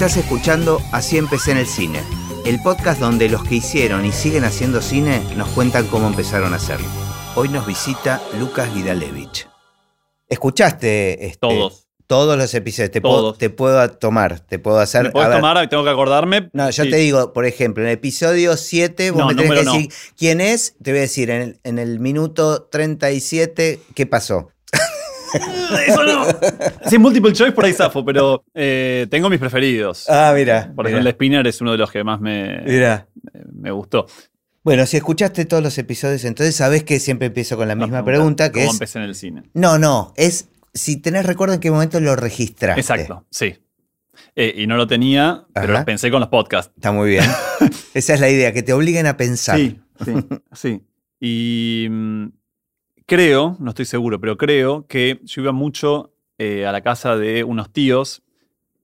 Estás escuchando Así empecé en el cine, el podcast donde los que hicieron y siguen haciendo cine nos cuentan cómo empezaron a hacerlo. Hoy nos visita Lucas Vidalevich. ¿Escuchaste este, Todos. todos los episodios? Te, Puedo, Todos. te puedo tomar, te puedo hacer. ¿Me puedes tomar? Tengo que acordarme. No, yo Sí. te digo, por ejemplo, en el episodio 7, vos No, me tenés que no. decir quién es. Te voy a decir, en el, en el minuto 37, ¿qué pasó? Eso no. Si es multiple choice, por ahí zafo, pero eh, tengo mis preferidos. Ah, mira. por ejemplo, el Spinner es uno de los que más me, Mira. me gustó. Bueno, si escuchaste todos los episodios, entonces sabés que siempre empiezo con la misma pregunta, que ¿Cómo es... empecé en el cine? No, no, es si tenés recuerdo en qué momento lo registraste. Exacto, sí. Eh, y no lo tenía, pero lo pensé con los podcasts. Está muy bien. Esa es la idea, que te obliguen a pensar. Sí, sí, sí. Y mm, creo, no estoy seguro, pero creo que yo iba mucho eh, a la casa de unos tíos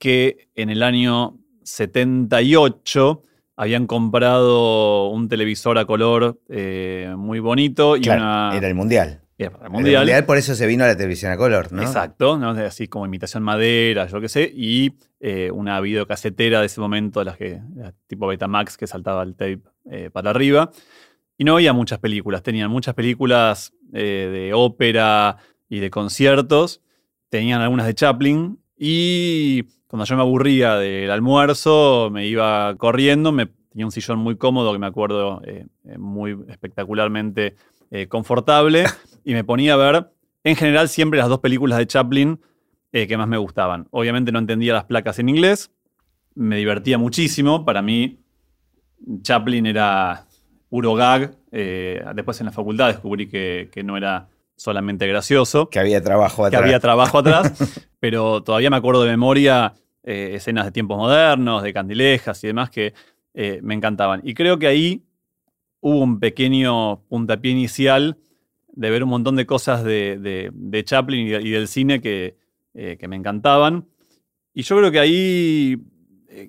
que en el año 78 habían comprado un televisor a color eh, muy bonito y Claro, una... era el mundial. era para el Era el mundial. mundial, por eso se vino a la televisión a color, ¿no? Exacto, ¿no? así como imitación madera, yo qué sé, y eh, una videocasetera de ese momento, las que, tipo Betamax que saltaba el tape eh, para arriba. Y no había muchas películas, tenían muchas películas eh, de ópera y de conciertos, tenían algunas de Chaplin, y cuando yo me aburría del almuerzo, me iba corriendo, me tenía un sillón muy cómodo que me acuerdo eh, eh, muy espectacularmente eh, confortable, y me ponía a ver, en general, siempre las dos películas de Chaplin eh, que más me gustaban. Obviamente no entendía las placas en inglés, me divertía muchísimo, para mí Chaplin era puro gag, eh, después en la facultad descubrí que, que no era solamente gracioso, Que había trabajo que atrás. había trabajo atrás, pero todavía me acuerdo de memoria eh, escenas de tiempos modernos, de candilejas y demás que eh, me encantaban. Y creo que ahí hubo un pequeño puntapié inicial de ver un montón de cosas de, de- de Chaplin y, y del cine que, que me encantaban. Y yo creo que ahí,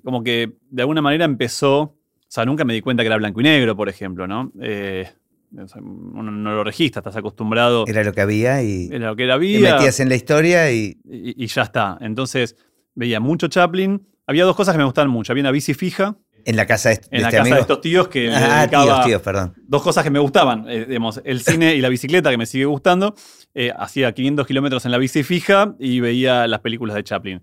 como que de alguna manera empezó, o sea, nunca me di cuenta que era blanco y negro, por ejemplo, ¿no? Eh, uno no lo registra, estás acostumbrado Era lo que había y era lo que era te metías en la historia y y, y ya está. Entonces veía mucho Chaplin. Había dos cosas que me gustaban mucho. Había una bici fija en la casa de, de en la este casa amigo. de estos tíos que ah, tíos, tíos, perdón. dos cosas que me gustaban. eh, digamos, el cine y la bicicleta que me sigue gustando. Eh, hacía 500 kilómetros en la bici fija y veía las películas de Chaplin.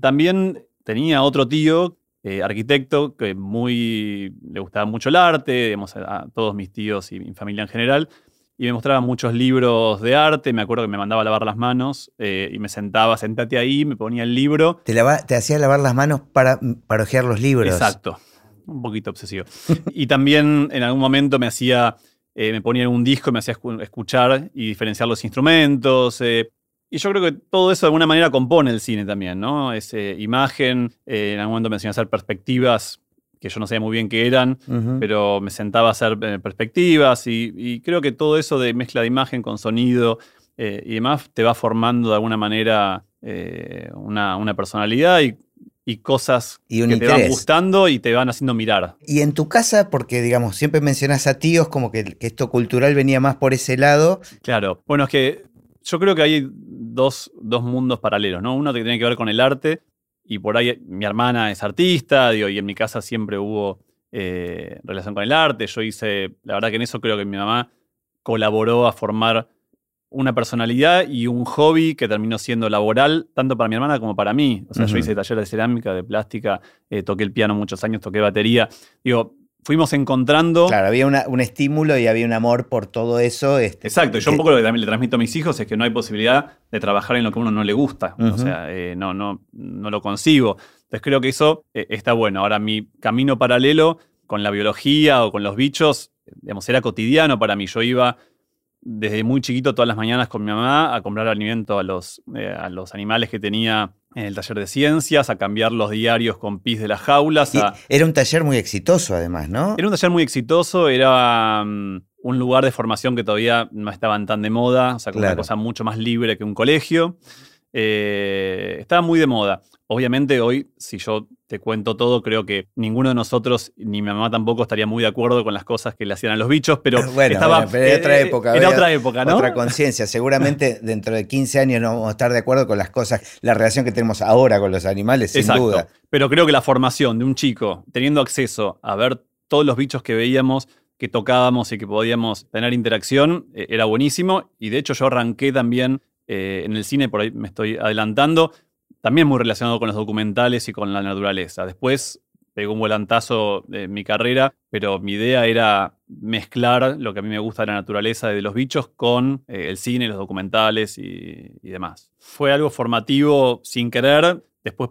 También tenía otro tío, eh, arquitecto, que muy le gustaba mucho el arte, digamos, a, todos mis tíos y mi familia en general. Y me mostraba muchos libros de arte. Me acuerdo que me mandaba a lavar las manos eh, y me sentaba, sentate ahí, me ponía el libro. Te, lava- te hacía lavar las manos para, para ojear los libros. Exacto. Un poquito obsesivo. y también en algún momento me hacía, eh, me ponía en un disco y me hacía escu- escuchar y diferenciar los instrumentos. eh, y yo creo que todo eso de alguna manera compone el cine también, ¿no? Es eh, imagen, eh, en algún momento me enseñó a hacer perspectivas que yo no sabía muy bien qué eran, pero me sentaba a hacer eh, perspectivas y, y creo que todo eso de mezcla de imagen con sonido eh, y demás te va formando de alguna manera eh, una, una personalidad y, y cosas Y que te van gustando y te van haciendo mirar. Y en tu casa, porque digamos, siempre mencionas a tíos como que, que esto cultural venía más por ese lado. Claro. Bueno, es que yo creo que hay dos, dos mundos paralelos, ¿no? Uno que tiene que ver con el arte y por ahí mi hermana es artista, digo, y en mi casa siempre hubo eh, relación con el arte. Yo hice, la verdad que en eso creo que mi mamá colaboró a formar una personalidad y un hobby que terminó siendo laboral tanto para mi hermana como para mí. O sea, yo hice taller de cerámica, de plástica, eh, toqué el piano muchos años, toqué batería. Digo, fuimos encontrando... Claro, había una- un estímulo y había un amor por todo eso. este, Exacto, yo un poco lo que también le transmito a mis hijos es que no hay posibilidad de trabajar en lo que a uno no le gusta. O sea, eh, no, no, no lo concibo. Entonces creo que eso eh, está bueno. Ahora, mi camino paralelo con la biología o con los bichos, digamos, era cotidiano para mí. Yo iba desde muy chiquito todas las mañanas con mi mamá a comprar alimento a los, eh, a los animales que tenía en el taller de ciencias, a cambiar los diarios con pis de las jaulas. a- era un taller muy exitoso, además, ¿no? era un taller muy exitoso, era mm, un lugar de formación que todavía no estaban tan de moda, o sea, como Claro. una cosa mucho más libre que un colegio. Eh, estaba muy de moda. Obviamente hoy, si yo te cuento todo, creo que ninguno de nosotros, ni mi mamá tampoco, estaría muy de acuerdo con las cosas que le hacían a los bichos, pero bueno, estaba... pero era otra época. Era otra época, ¿no? Otra conciencia. Seguramente dentro de 15 años no vamos a estar de acuerdo con las cosas, la relación que tenemos ahora con los animales, sin Exacto. duda. Pero creo que la formación de un chico teniendo acceso a ver todos los bichos que veíamos, que tocábamos y que podíamos tener interacción, eh, era buenísimo. Y de hecho yo arranqué también eh, en el cine, por ahí me estoy adelantando, también muy relacionado con los documentales y con la naturaleza. Después pegó un volantazo en mi carrera, pero mi idea era mezclar lo que a mí me gusta de la naturaleza de los bichos con eh, el cine, los documentales y, y demás. Fue algo formativo sin querer. Después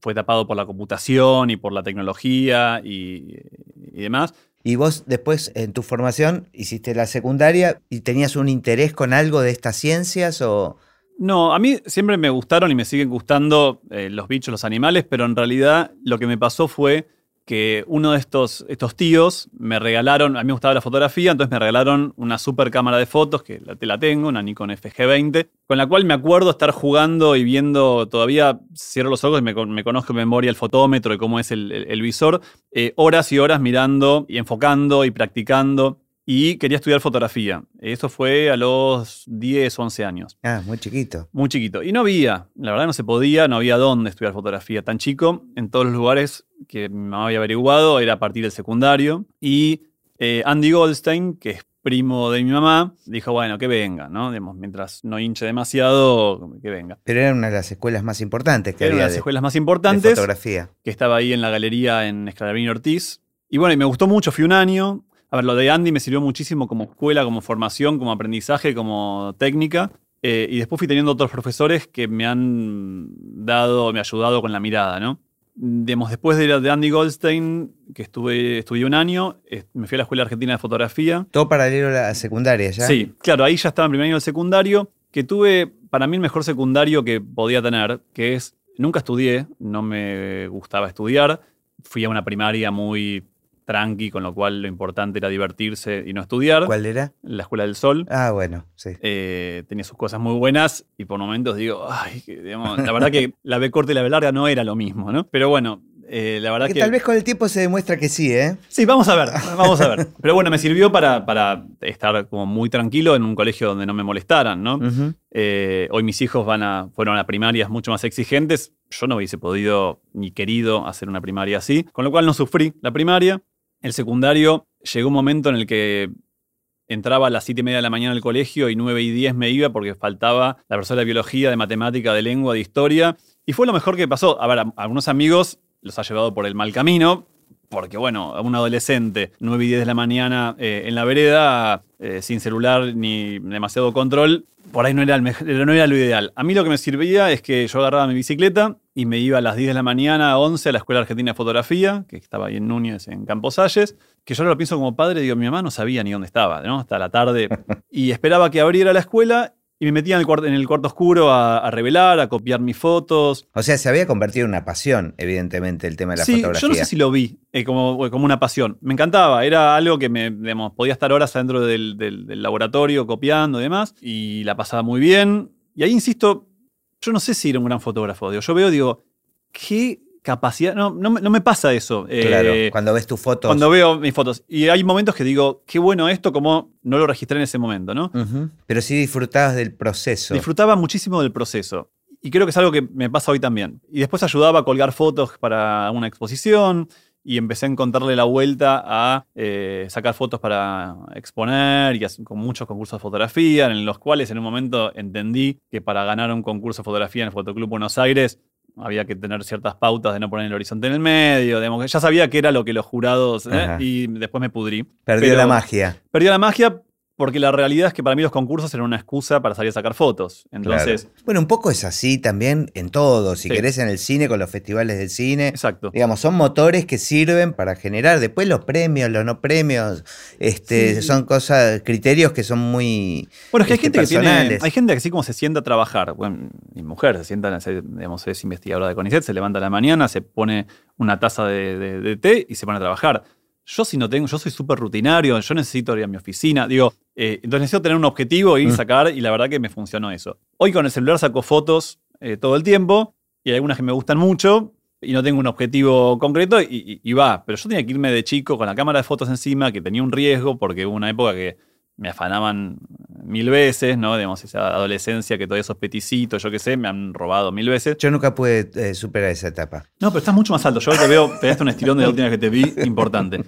fue tapado por la computación y por la tecnología y, y demás. Y vos después en tu formación hiciste la secundaria y tenías un interés con algo de estas ciencias o... No, a mí siempre me gustaron y me siguen gustando eh, los bichos, los animales, pero en realidad lo que me pasó fue que uno de estos, estos tíos me regalaron, a mí me gustaba la fotografía, entonces me regalaron una super cámara de fotos, que la, la tengo, una Nikon FG20, con la cual me acuerdo estar jugando y viendo, todavía cierro los ojos y me, me conozco en memoria el fotómetro y cómo es el, el, el visor, eh, horas y horas mirando y enfocando y practicando y quería estudiar fotografía. Eso fue a los 10, 11 años. Ah, muy chiquito. Muy chiquito. Y no había, la verdad no se podía, no había dónde estudiar fotografía tan chico. En todos los lugares que mi mamá había averiguado era a partir del secundario. Y eh, Andy Goldstein, que es primo de mi mamá, dijo, bueno, que venga, ¿no? Digamos, mientras no hinche demasiado, que venga. Pero era una de las escuelas más importantes que era había. una de las de, escuelas más de importantes. fotografía. Que estaba ahí en la galería en Escalabrini Ortiz. Y bueno, y me gustó mucho, fui un año. A ver, lo de Andy me sirvió muchísimo como escuela, como formación, como aprendizaje, como técnica. Eh, y después fui teniendo otros profesores que me han dado, me han ayudado con la mirada, ¿no? Digamos, después de, de Andy Goldstein, que estuve, estudié un año, eh, me fui a la Escuela Argentina de Fotografía. Todo paralelo a la secundaria, ¿ya? Sí, claro, ahí ya estaba en primer año del secundario, que tuve para mí el mejor secundario que podía tener, que es, nunca estudié, no me gustaba estudiar, fui a una primaria muy tranqui, con lo cual lo importante era divertirse y no estudiar. ¿Cuál era? La Escuela del Sol. Ah, bueno, sí. Eh, tenía sus cosas muy buenas y por momentos digo, ay, que, digamos, la verdad que la B corta y la B larga no era lo mismo, ¿no? Pero bueno, eh, la verdad que, que, tal vez con el tiempo se demuestra que sí, ¿eh? Sí, vamos a ver, vamos a ver. Pero bueno, me sirvió para, para estar como muy tranquilo en un colegio donde no me molestaran, ¿no? Uh -huh. eh, hoy mis hijos van a, fueron a primarias mucho más exigentes. Yo no hubiese podido ni querido hacer una primaria así, con lo cual no sufrí la primaria. El secundario llegó un momento en el que entraba a las 7 y media de la mañana al colegio y 9 y 10 me iba porque faltaba la profesora de biología, de matemática, de lengua, de historia. Y fue lo mejor que pasó. A ver, a algunos amigos los ha llevado por el mal camino, porque bueno, un adolescente, 9 y 10 de la mañana eh, en la vereda, eh, sin celular ni demasiado control, por ahí no era, el no era lo ideal. A mí lo que me servía es que yo agarraba mi bicicleta y me iba a las 10 de la mañana a 11 a la Escuela Argentina de Fotografía, que estaba ahí en Núñez, en Campos Salles, que yo lo pienso como padre, digo, mi mamá no sabía ni dónde estaba, ¿no? Hasta la tarde. Y esperaba que abriera la escuela y me metía en el, cuarto, en el cuarto oscuro a, a, revelar, a copiar mis fotos. O sea, se había convertido en una pasión, evidentemente, el tema de la sí, fotografía. Yo no sé si lo vi eh, como, como, una pasión. Me encantaba. Era algo que me, digamos, podía estar horas adentro del, del, del, laboratorio copiando y demás. Y la pasaba muy bien. Y ahí insisto, yo no sé si era un gran fotógrafo. Digo, yo veo, digo, qué capacidad. No, no, no me pasa eso. Claro, eh, cuando ves tus fotos. Cuando veo mis fotos. Y hay momentos que digo, qué bueno esto, como no lo registré en ese momento, ¿no? Uh -huh. Pero sí disfrutabas del proceso. Disfrutaba muchísimo del proceso. Y creo que es algo que me pasa hoy también. Y después ayudaba a colgar fotos para una exposición y empecé a encontrarle la vuelta a eh, sacar fotos para exponer y con muchos concursos de fotografía, en los cuales en un momento entendí que para ganar un concurso de fotografía en el Fotoclub Buenos Aires había que tener ciertas pautas de no poner el horizonte en el medio, digamos, ya sabía que era lo que los jurados, ¿eh? y después me pudrí. Perdió la magia. Perdió la magia porque la realidad es que para mí los concursos eran una excusa para salir a sacar fotos. Entonces. Claro. Bueno, un poco es así también en todo. Si sí. querés en el cine, con los festivales del cine. Exacto. Digamos, son motores que sirven para generar. Después los premios, los no premios, este, sí. son cosas, criterios que son muy. Bueno, es que hay este, gente personales. que tiene. Hay gente que así como se sienta a trabajar. Bueno, mi mujer se sienta, digamos, es investigadora de CONICET, se levanta a la mañana, se pone una taza de, de, de té y se pone a trabajar. Yo si no tengo, yo soy súper rutinario, yo necesito ir a mi oficina, digo, eh, entonces necesito tener un objetivo, ir, mm. sacar, y la verdad que me funcionó eso. Hoy con el celular saco fotos eh, todo el tiempo y hay algunas que me gustan mucho y no tengo un objetivo concreto y, y- y va. Pero yo tenía que irme de chico con la cámara de fotos encima, que tenía un riesgo porque hubo una época que me afanaban mil veces, ¿no? Digamos, esa adolescencia que todavía esos peticitos, yo qué sé, me han robado mil veces. Yo nunca pude eh, superar esa etapa. No, pero estás mucho más alto. Yo te veo, pegaste un estirón de la última vez que te vi, importante.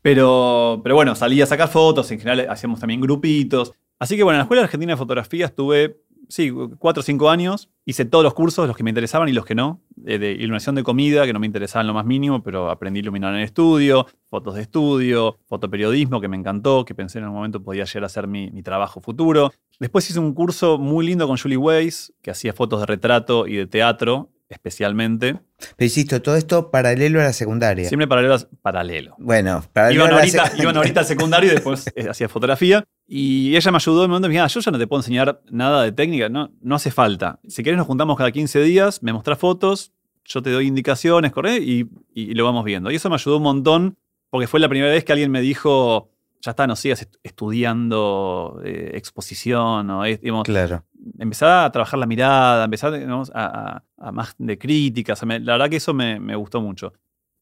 Pero, pero bueno, salí a sacar fotos, en general hacíamos también grupitos. Así que bueno, en la Escuela Argentina de Fotografía estuve, sí, cuatro o cinco años. Hice todos los cursos, los que me interesaban y los que no. Eh, De iluminación de comida, que no me interesaba en lo más mínimo, pero aprendí a iluminar en el estudio, fotos de estudio, fotoperiodismo, que me encantó, que pensé en un momento podía llegar a ser mi, mi trabajo futuro. Después hice un curso muy lindo con Julie Weiss, que hacía fotos de retrato y de teatro, especialmente. Pero insisto, todo esto paralelo a la secundaria. Siempre paralelo. paralelo. Bueno, paralelo Iban a la ahorita, iban ahorita al secundario y después eh, hacía fotografía. Y ella me ayudó momento. Me dijo, "Ah, yo ya no te puedo enseñar nada de técnica, no, no hace falta. Si querés, nos juntamos cada 15 días, me mostrás fotos, yo te doy indicaciones, corre, y, y lo vamos viendo. Y eso me ayudó un montón, porque fue la primera vez que alguien me dijo, ya está, no sigas est- estudiando eh, exposición, o, digamos, Claro. empezar a trabajar la mirada, empezar digamos, a, a- a más de críticas. Me- la verdad que eso me, me gustó mucho.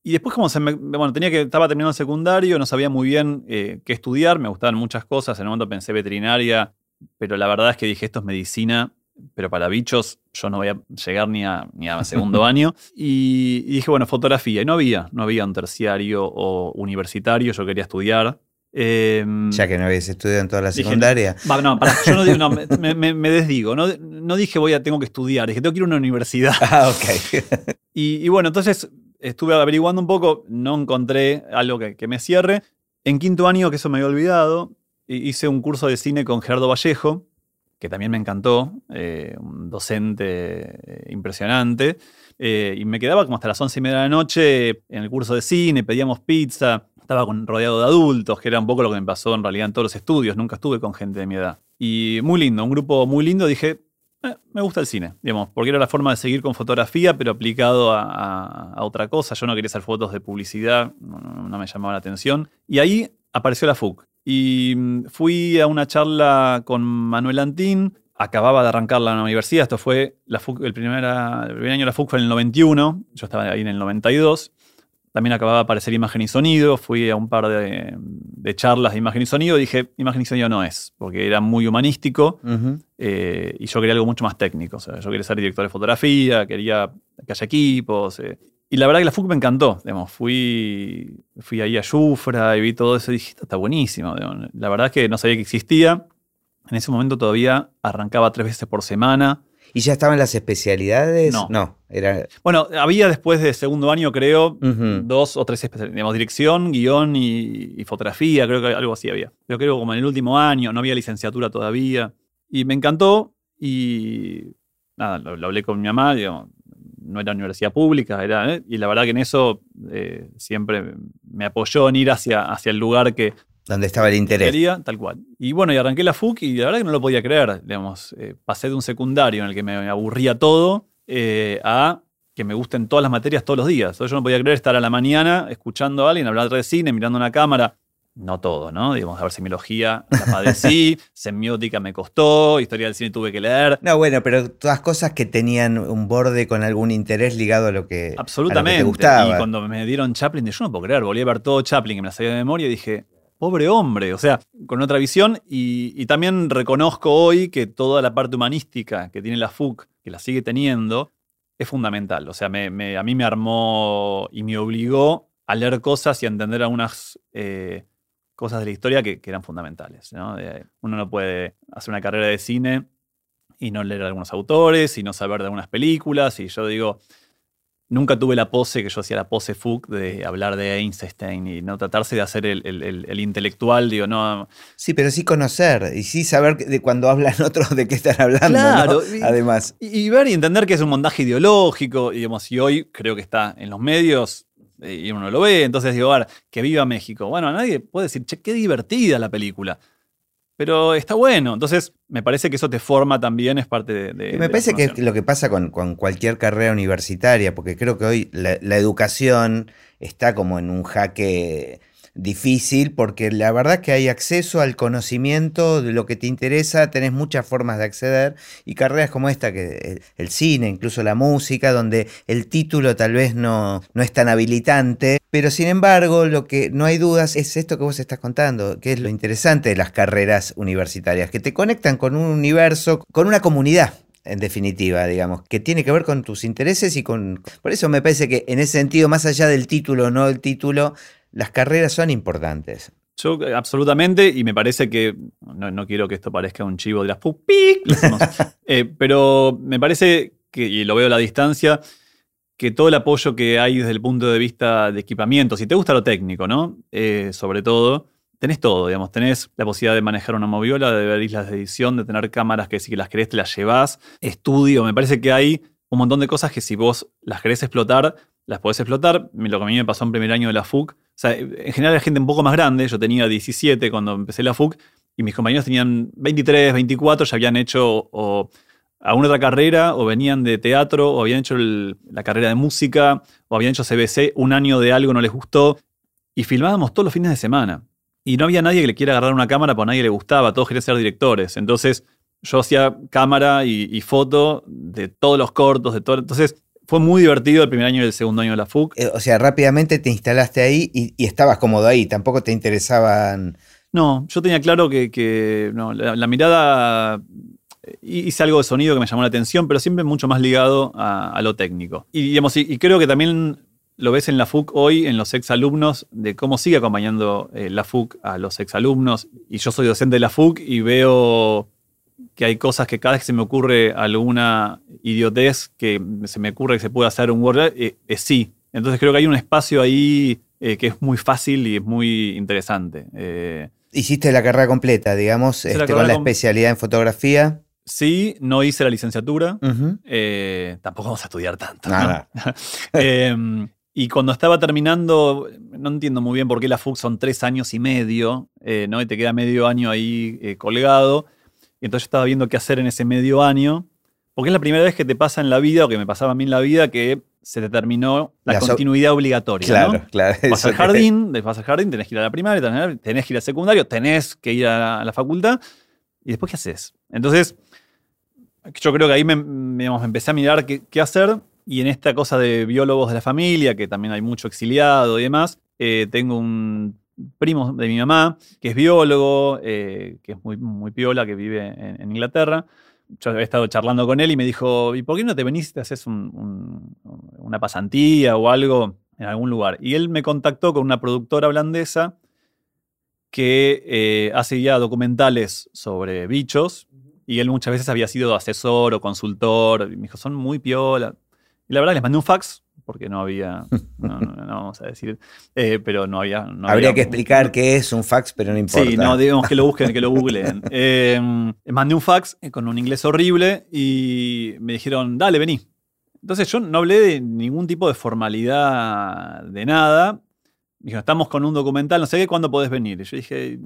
Y después como se me, bueno, tenía que, estaba terminando el secundario, no sabía muy bien eh, qué estudiar, me gustaban muchas cosas, en un momento pensé veterinaria, pero la verdad es que dije, esto es medicina, pero para bichos yo no voy a llegar ni a, ni a segundo año. Y, y dije, bueno, fotografía. Y no había, no había un terciario o universitario, yo quería estudiar. Em, Ya que no habías estudiado en toda la secundaria. No, yo no, digo- no, me, me- me desdigo. No, no dije voy a, tengo que estudiar, dije tengo que ir a una universidad. Ah, ok. Y, y bueno, entonces estuve averiguando un poco, no encontré algo que, me cierre. En quinto año, que eso me había olvidado, hi- hice un curso de cine con Gerardo Vallejo, que también me encantó, eh, un docente eh, impresionante. Eh, y me quedaba como hasta las once y media de la noche en el curso de cine, pedíamos pizza, estaba rodeado de adultos, que era un poco lo que me pasó en realidad en todos los estudios, nunca estuve con gente de mi edad. Y muy lindo, un grupo muy lindo, dije, "Eh, me gusta el cine, digamos, porque era la forma de seguir con fotografía, pero aplicado a, otra cosa. Yo no quería hacer fotos de publicidad, no, me llamaba la atención. Y ahí apareció la FUC. Y mm, fui a una charla con Manuel Antín, acababa de arrancar la universidad, esto fue el, primera- el primer año de la FUC fue en el 91, yo estaba ahí en el 92. También acababa de aparecer imagen y sonido, fui a un par de, de charlas de imagen y sonido, y dije, imagen y sonido no es, porque era muy humanístico. Ujú. Eh, y yo quería algo mucho más técnico. O sea, yo quería ser director de fotografía, quería que haya equipos. eh. Y la verdad que la FUC me encantó. Digamos, fui, fui ahí a Yufra y vi todo eso y dije, está buenísimo. digamos. La verdad es que no sabía que existía. En ese momento todavía arrancaba tres veces por semana. ¿Y ya estaban las especialidades? No. era. Bueno, había después de segundo año, creo, dos o tres especialidades. Digamos, dirección, guion y, y fotografía, creo que algo así había. Pero creo como en el último año, no había licenciatura todavía. Y me encantó y nada, lo, lo hablé con mi mamá, digo, no era universidad pública, era, ¿eh? y la verdad que en eso eh, siempre me apoyó en ir hacia, hacia el lugar que Donde estaba el interés. quería, tal cual. Y bueno, y arranqué la FUC y la verdad que no lo podía creer, digamos, eh, pasé de un secundario en el que me aburría todo eh, a que me gusten todas las materias todos los días. Yo no podía creer estar a la mañana escuchando a alguien hablar de cine, mirando una cámara. No todo, ¿no? Digamos, a ver, semiología la padecí, semiótica me costó, historia del cine tuve que leer. No, bueno, pero todas cosas que tenían un borde con algún interés ligado a lo que, a Absolutamente. lo que te gustaba. Y cuando me dieron Chaplin, yo no puedo creer, volví a ver todo Chaplin que me la sabía de memoria y dije, pobre hombre, o sea, con otra visión. Y, también reconozco hoy que toda la parte humanística que tiene la FUC, que la sigue teniendo, es fundamental. O sea, me- a mí me armó y me obligó a leer cosas y a entender algunas eh, cosas de la historia que, eran fundamentales. Eh, uno no puede hacer una carrera de cine y no leer a algunos autores y no saber de algunas películas. Y yo digo, nunca tuve la pose que yo hacía la pose Fuck de hablar de Einstein y no tratarse de hacer el, el- el- el intelectual, digo, no. Sí, pero sí conocer y sí saber de cuando hablan otros de qué están hablando. Claro, ¿no? y- Además. Y, y ver y entender que es un montaje ideológico, y digamos, y hoy creo que está en los medios eh, y uno lo ve, entonces digo, a ver, que viva México. Bueno, nadie puede decir, che, qué divertida la película. Pero está bueno, entonces me parece que eso te forma también, es parte de... de- me parece que es lo que pasa con, con cualquier carrera universitaria, porque creo que hoy la, la educación está como en un jaque difícil porque la verdad que hay acceso al conocimiento de lo que te interesa, tenés muchas formas de acceder y carreras como esta, que el cine, incluso la música, donde el título tal vez no, no es tan habilitante, pero sin embargo lo que no hay dudas es esto que vos estás contando, que es lo interesante de las carreras universitarias, que te conectan con un universo, con una comunidad en definitiva, digamos, que tiene que ver con tus intereses y con... Por eso me parece que en ese sentido, más allá del título o no del título, las carreras son importantes. Yo absolutamente, y me parece que, no, quiero que esto parezca un chivo de las eh, pero me parece que, y lo veo a la distancia, que todo el apoyo que hay desde el punto de vista de equipamiento, si te gusta lo técnico, ¿no? Eh, sobre todo, tenés todo, digamos, tenés la posibilidad de manejar una moviola, de ver islas de edición, de tener cámaras que si las querés te las llevas, estudio, me parece que hay un montón de cosas que si vos las querés explotar, las podés explotar. Lo que a mí me pasó en primer año de la FUC, o sea, en general la gente un poco más grande, yo tenía 17 cuando empecé la FUC, y mis compañeros tenían 23, 24, ya habían hecho o alguna otra carrera, o venían de teatro, o habían hecho la carrera de música, o habían hecho CBC, un año de algo no les gustó, y filmábamos todos los fines de semana. Y no había nadie que le quiera agarrar una cámara porque a nadie le gustaba, todos querían ser directores. Entonces yo hacía cámara y, foto de todos los cortos, de todo. Entonces fue muy divertido el primer año y el segundo año de la FUC. Eh, o sea, rápidamente te instalaste ahí y, estabas cómodo ahí, tampoco te interesaban... No, yo tenía claro que, la, mirada eh, hice algo de sonido que me llamó la atención, pero siempre mucho más ligado a, lo técnico. Y, digamos, y, creo que también lo ves en la FUC hoy, en los exalumnos, de cómo sigue acompañando eh, la FUC a los exalumnos. Y yo soy docente de la FUC y veo que hay cosas que cada vez que se me ocurre alguna idiotez que se me ocurre que se puede hacer un Word, eh, eh sí. Entonces creo que hay un espacio ahí que es muy fácil y es muy interesante. Hiciste la carrera completa, digamos, este, con la especialidad en fotografía. Sí, no hice la licenciatura. tampoco vamos a estudiar tanto. Nada. Em, y cuando estaba terminando, no entiendo muy bien por qué la FUC son tres años y medio, eh, ¿no? Y te queda medio año ahí eh, colgado. Y entonces yo estaba viendo qué hacer en ese medio año, porque es la primera vez que te pasa en la vida, o que me pasaba a mí en la vida, que se te terminó la, continuidad obligatoria. Claro, claro. Vas al jardín, vas al jardín, tenés que ir a la primaria, tenés que ir al secundario, tenés que ir a la, facultad, y después ¿qué haces? Entonces, yo creo que ahí me, empecé a mirar qué, qué hacer y en esta cosa de biólogos de la familia, que también hay mucho exiliado y demás, eh, tengo un primo de mi mamá que es biólogo, eh, que es muy, muy piola, que vive en, Inglaterra. Yo he estado charlando con él y me dijo, ¿y por qué no te venís te haces una pasantía o algo en algún lugar? Y él me contactó con una productora holandesa que eh, hace ya documentales sobre bichos y él muchas veces había sido asesor o consultor. Y me dijo, son muy piola. Y la verdad les mandé un fax, porque no había, no, vamos a decir, eh, pero no había... Habría que explicar qué es un fax, pero no importa. Sí, no, digamos que lo busquen, que lo googleen. Eh, mandé un fax eh, con un inglés horrible y me dijeron, dale, vení. Entonces yo no hablé de ningún tipo de formalidad de nada. Me dijeron, estamos con un documental, no sé qué, ¿cuándo podés venir? Y yo dije,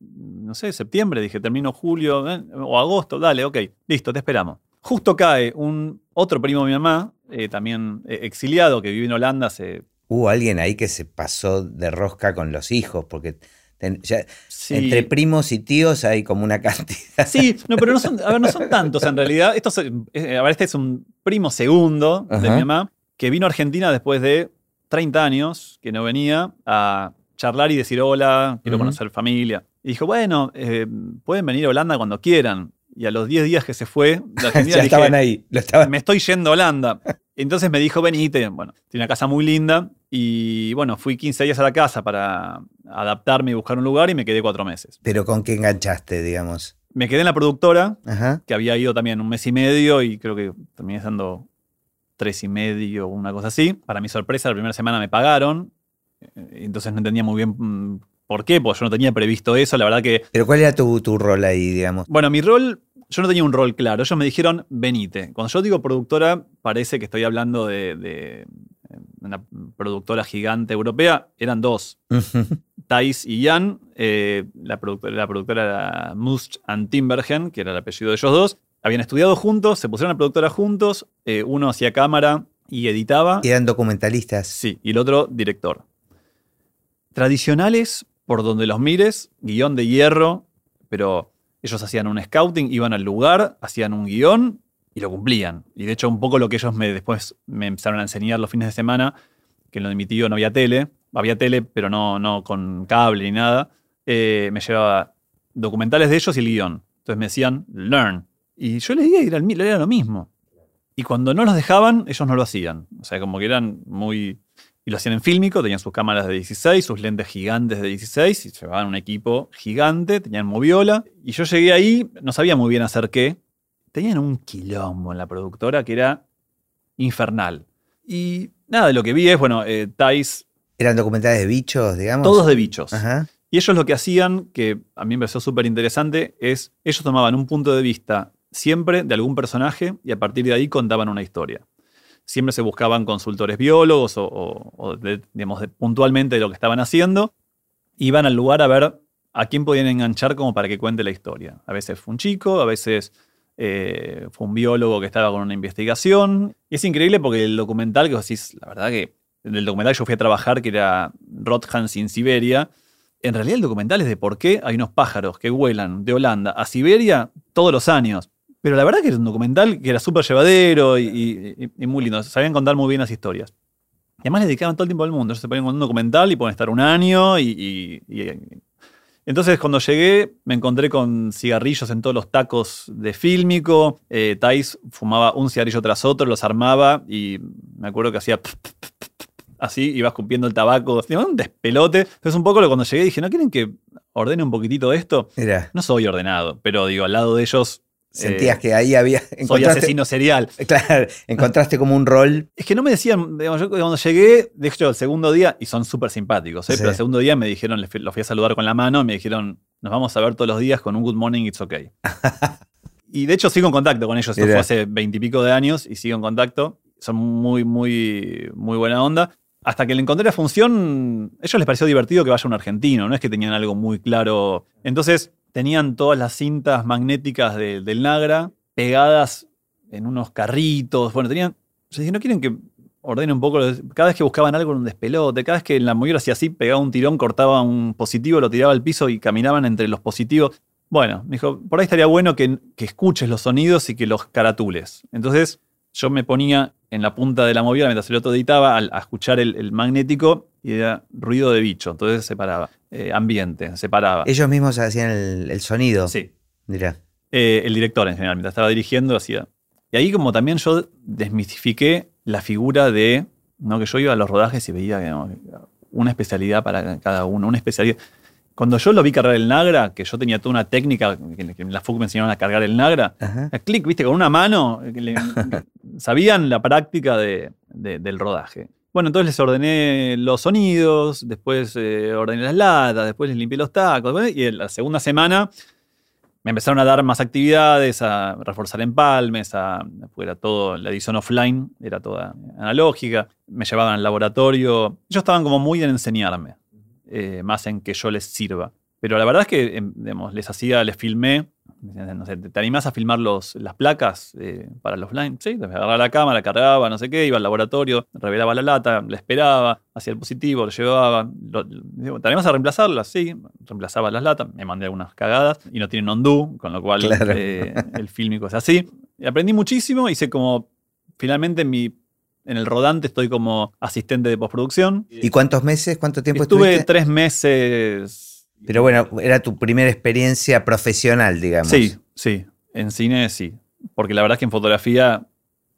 no sé, septiembre, dije, termino julio o agosto, dale, ok, listo, te esperamos. Justo cae un otro primo de mi mamá, eh, también eh, exiliado, que vive en Holanda hace... Hubo alguien ahí que se pasó de rosca con los hijos, porque entre primos y tíos hay como una cantidad. Sí, no, pero no son, a ver, no son tantos en realidad. Esto eh, a ver, este es un primo segundo de mi mamá, que vino a Argentina después de 30 años, que no venía a charlar y decir hola, quiero conocer familia. Y dijo, bueno, pueden venir a Holanda cuando quieran. Y a los 10 días que se fue de Argentina, ya estaban ahí. Me estoy yendo a Holanda. Entonces me dijo, venite. Bueno, tiene una casa muy linda. Y bueno, fui 15 días a la casa para adaptarme y buscar un lugar y me quedé cuatro meses. ¿Pero con qué enganchaste, digamos? Me quedé en la productora, que había ido también un mes y medio y creo que terminé estando tres y medio, una cosa así. Para mi sorpresa, la primera semana me pagaron. Entonces no entendía muy bien mm, ¿Por qué? Porque yo no tenía previsto eso, la verdad que... ¿Pero cuál era tu, tu rol ahí, digamos? Bueno, mi rol, yo no tenía un rol claro. Ellos me dijeron, venite. Cuando yo digo productora, parece que estoy hablando de, una productora gigante europea. Eran dos. Thais y Jan. Eh, la, productora, la productora era Must and Timbergen, que era el apellido de ellos dos. Habían estudiado juntos, se pusieron a productora juntos. Eh, uno hacía cámara y editaba. eran documentalistas. Sí, y el otro director. tradicionales por donde los mires, guion de hierro, pero ellos hacían un scouting, iban al lugar, hacían un guion y lo cumplían. Y de hecho, un poco lo que ellos me después me empezaron a enseñar los fines de semana, que en lo mi tío no había tele, había tele, pero no, no con cable ni nada, eh, me llevaba documentales de ellos y el guion. Entonces me decían, learn. Y yo leía y era, era lo mismo. Y cuando no los dejaban, ellos no lo hacían. O sea, como que eran muy... Y lo hacían en fílmico, tenían sus cámaras de 16, sus lentes gigantes de 16, y llevaban un equipo gigante, tenían moviola. Y yo llegué ahí, no sabía muy bien hacer qué. Tenían un quilombo en la productora que era infernal. Y nada, lo que vi es, bueno, eh, Thais. ¿Eran documentales de bichos, digamos? Todos de bichos. Y ellos lo que hacían, que a mí me pareció súper interesante, es ellos tomaban un punto de vista siempre de algún personaje y a partir de ahí contaban una historia. Siempre se buscaban consultores biólogos o, digamos, puntualmente de lo que estaban haciendo. Iban al lugar a ver a quién podían enganchar como para que cuente la historia. A veces fue un chico, a veces eh, fue un biólogo que estaba con una investigación. Y es increíble porque el documental que decís, la verdad que el documental que yo fui a trabajar, que era Rothans en Siberia, en realidad el documental es de por qué hay unos pájaros que vuelan de Holanda a Siberia todos los años. Pero la verdad que era un documental que era súper llevadero y, muy lindo. Sabían contar muy bien las historias. Y además le dedicaban todo el tiempo al mundo. Ellos se ponían con un documental y pueden estar un año y, entonces, cuando llegué, me encontré con cigarrillos en todos los tacos de fílmico. Eh, Thais fumaba un cigarrillo tras otro, los armaba y me acuerdo que hacía así, iba escupiendo el tabaco. Un despelote. Entonces, un poco lo cuando llegué dije, ¿no quieren que ordene un poquitito esto? No soy ordenado, pero digo, al lado de ellos Sentías eh, que ahí había. Soy asesino serial. Claro, encontraste como un rol. Es que no me decían, yo cuando llegué, de hecho, el segundo día, y son súper simpáticos, ¿eh? pero el segundo día me dijeron, los fui a saludar con la mano, me dijeron, nos vamos a ver todos los días con un good morning, it's okay. y de hecho sigo en contacto con ellos, esto fue hace veintipico de años y sigo en contacto. Son muy, muy, muy buena onda. Hasta que le encontré la función, a ellos les pareció divertido que vaya un argentino, no es que tenían algo muy claro. Entonces, tenían todas las cintas magnéticas del Nagra pegadas en unos carritos. Bueno, tenían. Yo dije, ¿no quieren que ordene un poco? Cada vez que buscaban algo en un despelote, cada vez que en la movida hacía así, pegaba un tirón, cortaba un positivo, lo tiraba al piso y caminaban entre los positivos. Bueno, me dijo, por ahí estaría bueno que, que escuches los sonidos y que los caratules. Entonces yo me ponía en la punta de la movida mientras el otro editaba a escuchar el, magnético y era ruido de bicho, entonces se paraba. Eh, ambiente, se paraba. Ellos mismos hacían el, sonido. Sí. Dirá. Eh, el director en general, mientras estaba dirigiendo, hacía. Y ahí como también yo desmistifiqué la figura de, no que yo iba a los rodajes y veía una especialidad para cada uno, una especialidad. Cuando yo lo vi cargar el Nagra, que yo tenía toda una técnica, que en la FUC me enseñaron a cargar el Nagra, a clic, viste, con una mano, sabían la práctica del rodaje. Bueno, entonces les ordené los sonidos, después eh, ordené las latas, después les limpié los tacos, y en la segunda semana me empezaron a dar más actividades, a reforzar empalmes, a, era todo, la edición offline era toda analógica, me llevaban al laboratorio, ellos estaban como muy en enseñarme. Eh, más en que yo les sirva. Pero la verdad es que em, les hacía, les filmé, no sé, ¿te animás a filmar los, las placas eh, para los line? Sí, agarraba la cámara, cargaba, no sé qué, iba al laboratorio, revelaba la lata, le esperaba, hacía el positivo, lo llevaba. ¿Te animás a reemplazarlas? Sí, reemplazaba las latas, me mandé algunas cagadas y no tienen ondú, con lo cual eh, el fílmico es así. Y aprendí muchísimo, hice como, finalmente en mi en el rodante estoy como asistente de postproducción. ¿Y cuántos meses? ¿Cuánto tiempo Estuve tres meses. Pero bueno, era tu primera experiencia profesional, digamos. Sí, sí. En cine sí. Porque la verdad es que en fotografía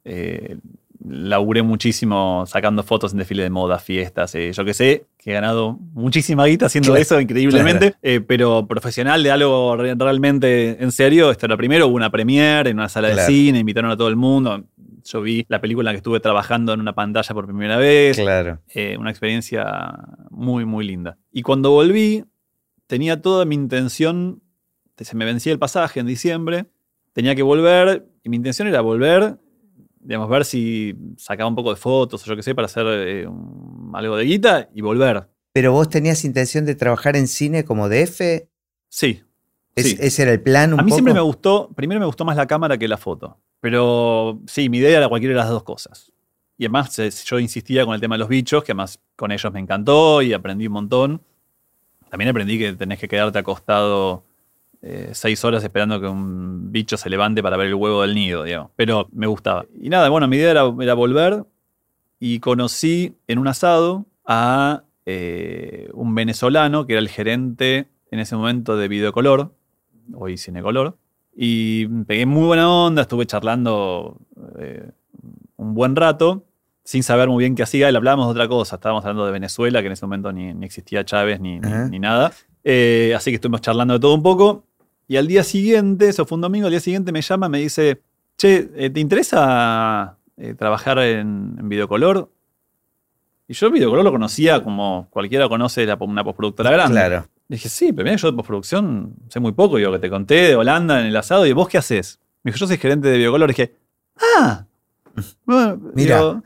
eh, laburé muchísimo sacando fotos en desfile de moda, fiestas, eh, yo qué sé, que he ganado muchísima guita haciendo eso increíblemente, eh, pero profesional de algo realmente en serio, esto era primero, hubo una premiere en una sala de cine, invitaron a todo el mundo, yo vi la película en la que estuve trabajando en una pantalla por primera vez. Claro. Eh, una experiencia muy, muy linda. Y cuando volví, tenía toda mi intención, se me vencía el pasaje en diciembre, tenía que volver, y mi intención era volver, digamos, ver si sacaba un poco de fotos o yo qué sé, para hacer eh, algo de guita y volver. ¿Pero vos tenías intención de trabajar en cine como DF? Sí. ¿Ese era el plan? a mí siempre me gustó, primero me gustó más la cámara que la foto. Pero sí, mi idea era cualquiera de las dos cosas. Y además eh, yo insistía con el tema de los bichos, que además con ellos me encantó y aprendí un montón. También aprendí que tenés que quedarte acostado eh, seis horas esperando que un bicho se levante para ver el huevo del nido, digamos. Pero me gustaba. Y nada, bueno, mi idea era, volver y conocí en un asado a eh, un venezolano que era el gerente en ese momento de Videocolor, hoy Cinecolor. Y pegué muy buena onda, estuve charlando eh, un buen rato, sin saber muy bien qué hacía. Él hablábamos de otra cosa, estábamos hablando de Venezuela, que en ese momento ni, existía Chávez ni, ni, nada. así que estuvimos charlando de todo un poco. Y al día siguiente, eso fue un domingo, al día siguiente me llama, me dice, che, eh, ¿te interesa eh, trabajar en, Videocolor? Y yo Videocolor lo conocía como cualquiera conoce una postproductora grande. Claro. dije, sí, pero mira, yo de postproducción sé muy poco. Digo, que te conté de Holanda en el asado. Y vos qué haces? Me dijo, yo soy gerente de Videocolor. Y dije, ah, mira.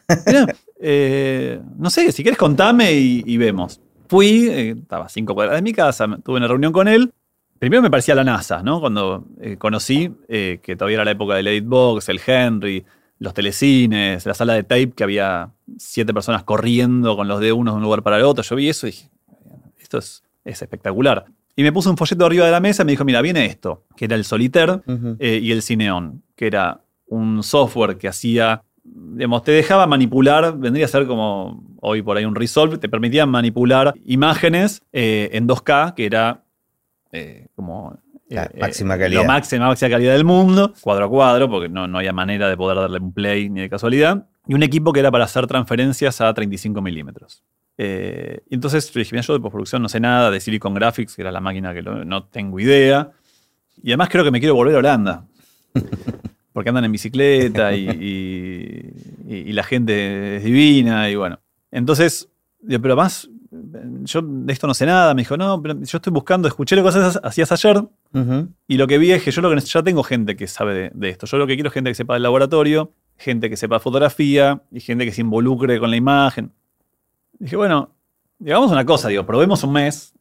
Eh, no sé, si quieres contame y, vemos. Fui, estaba a cinco cuadras de mi casa, tuve una reunión con él. Primero me parecía la NASA, ¿no? Cuando eh, conocí, eh, que todavía era la época del Edit Box, el Henry, los telecines, la sala de tape, que había siete personas corriendo con los de unos de un lugar para el otro. Yo vi eso y dije, esto es, espectacular. Y me puso un folleto arriba de la mesa y me dijo, mira, viene esto, que era el Solitaire eh, y el Cineon, que era un software que hacía, digamos, te dejaba manipular, vendría a ser como hoy por ahí un Resolve, te permitía manipular imágenes en 2K, que era eh, como la eh, máxima calidad. Lo máxima, máxima calidad del mundo, cuadro a cuadro, porque no, no había manera de poder darle un play ni de casualidad. Y un equipo que era para hacer transferencias a 35 milímetros. Eh, entonces dije, yo de postproducción no sé nada, de Silicon Graphics, que era la máquina que no tengo idea. Y además creo que me quiero volver a Holanda. Porque andan en bicicleta y, y la gente es divina y bueno. Entonces, pero además yo de esto no sé nada, me dijo, no, pero yo estoy buscando, escuché lo que hacías ayer y lo que vi es que yo lo que ya tengo gente que sabe de, esto. Yo lo que quiero es gente que sepa del laboratorio, gente que sepa fotografía y gente que se involucre con la imagen. Dije, bueno, digamos una cosa, digo, probemos un mes.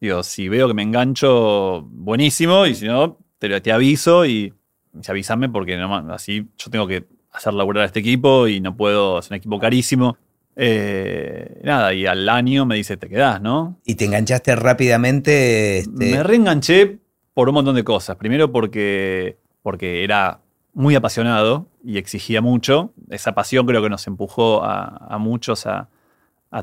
Digo, si veo que me engancho, buenísimo, y si no, te, te aviso y, y avísame porque así yo tengo que hacer laburar a este equipo y no puedo, es un equipo carísimo. Eh, nada, y al año me dice, te quedás, ¿no? ¿Y te enganchaste rápidamente? Este? Me reenganché por un montón de cosas. Primero porque, porque era muy apasionado y exigía mucho. Esa pasión creo que nos empujó a, muchos a,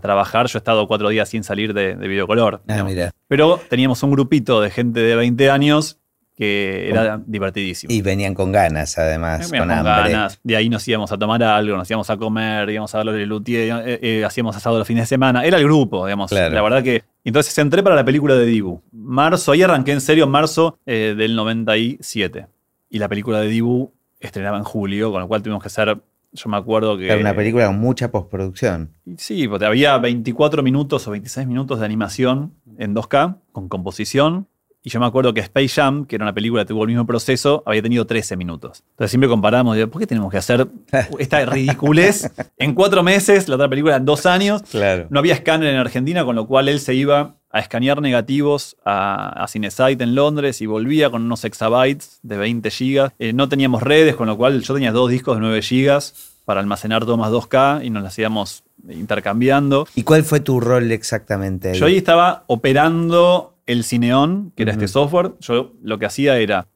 trabajar. Yo he estado cuatro días sin salir de, videocolor. Ah, Pero teníamos un grupito de gente de 20 años que era divertidísimo. Y venían con ganas, además, con, hambre. ganas. De ahí nos íbamos a tomar algo, nos íbamos a comer, íbamos a hablar de Luthier, eh, eh, hacíamos asado los fines de semana. Era el grupo, digamos. La verdad que. Entonces entré para la película de Dibu. Marzo, ahí arranqué en serio en marzo eh, del 97. Y la película de Dibu estrenaba en julio, con lo cual tuvimos que hacer. Yo me acuerdo que. Era una película con mucha postproducción. Sí, porque había 24 minutos o 26 minutos de animación en 2K, con composición y yo me acuerdo que Space Jam, que era una película que tuvo el mismo proceso, había tenido 13 minutos. Entonces siempre comparamos, ¿por qué tenemos que hacer esta ridiculez en cuatro meses, la otra película en dos años? Claro. No había escáner en Argentina, con lo cual él se iba a escanear negativos a, a Cinesite en Londres y volvía con unos exabytes de 20 gigas. Eh, no teníamos redes, con lo cual yo tenía dos discos de 9 gigas para almacenar tomas 2K y nos las íbamos intercambiando. ¿Y cuál fue tu rol exactamente? Yo ahí estaba operando el Cineón, que era este software, yo lo que hacía era,